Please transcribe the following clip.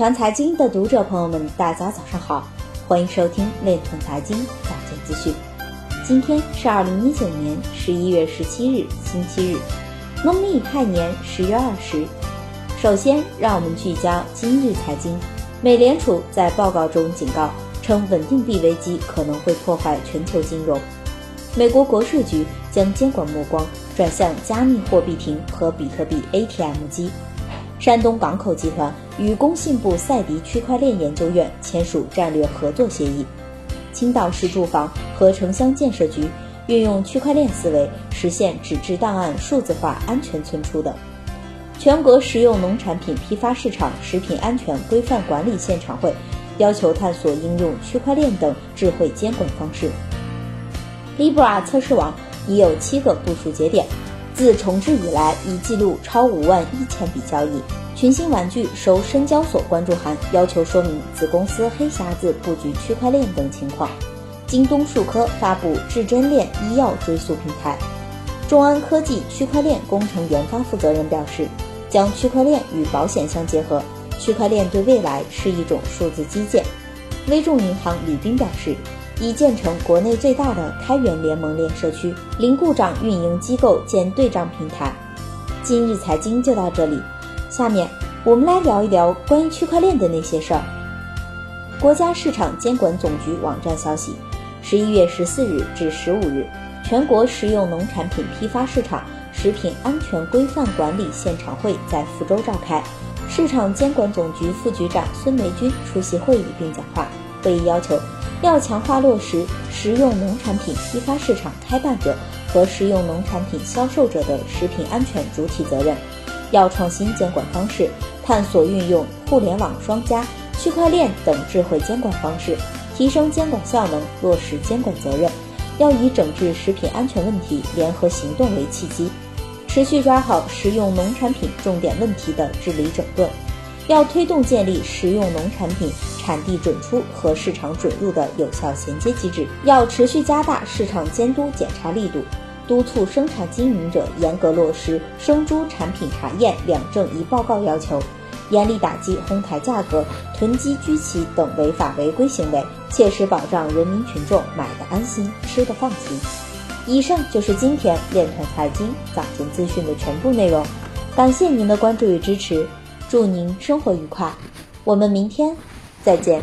团财经的读者朋友们，大家早上好，欢迎收听链团财经早间资讯。今天是二零一九年十一月十七日，星期日，农历亥年十月二十。首先，让我们聚焦今日财经。美联储在报告中警告称，稳定币危机可能会破坏全球金融。美国国税局将监管目光转向加密货币亭和比特币 ATM 机。山东港口集团与工信部赛迪区块链研究院签署战略合作协议。青岛市住房和城乡建设局运用区块链思维实现纸质档案数字化、安全存储等。全国食用农产品批发市场食品安全规范管理现场会要求探索应用区块链等智慧监管方式。Libra 测试网已有七个部署节点，自重置以来已记录超五万一千笔交易。群星玩具收深交所关注函，要求说明子公司黑匣子布局区块链等情况。京东数科发布至臻链医药追溯平台。众安科技区块链工程研发负责人表示。将区块链与保险相结合，区块链对未来是一种数字基建。微众银行李斌表示，已建成国内最大的开源联盟链社区，零故障运营机构建对账平台。今日财经就到这里，下面我们来聊一聊关于区块链的那些事儿。国家市场监管总局网站消息，十一月十四日至十五日，全国食用农产品批发市场。食品安全规范管理现场会在福州召开，市场监管总局副局长孙梅军出席会议并讲话。会议要求，要强化落实食用农产品批发市场开办者和食用农产品销售者的食品安全主体责任，要创新监管方式，探索运用互联网双加、区块链等智慧监管方式，提升监管效能，落实监管责任。要以整治食品安全问题联合行动为契机。持续抓好食用农产品重点问题的治理整顿，要推动建立食用农产品产地准出和市场准入的有效衔接机制，要持续加大市场监督检查力度，督促生产经营者严格落实生猪产品查验两证一报告要求，严厉打击哄抬价格、囤积居奇等违法违规行为，切实保障人民群众买的安心、吃的放心。以上就是今天链团财经早间资讯的全部内容，感谢您的关注与支持，祝您生活愉快，我们明天再见。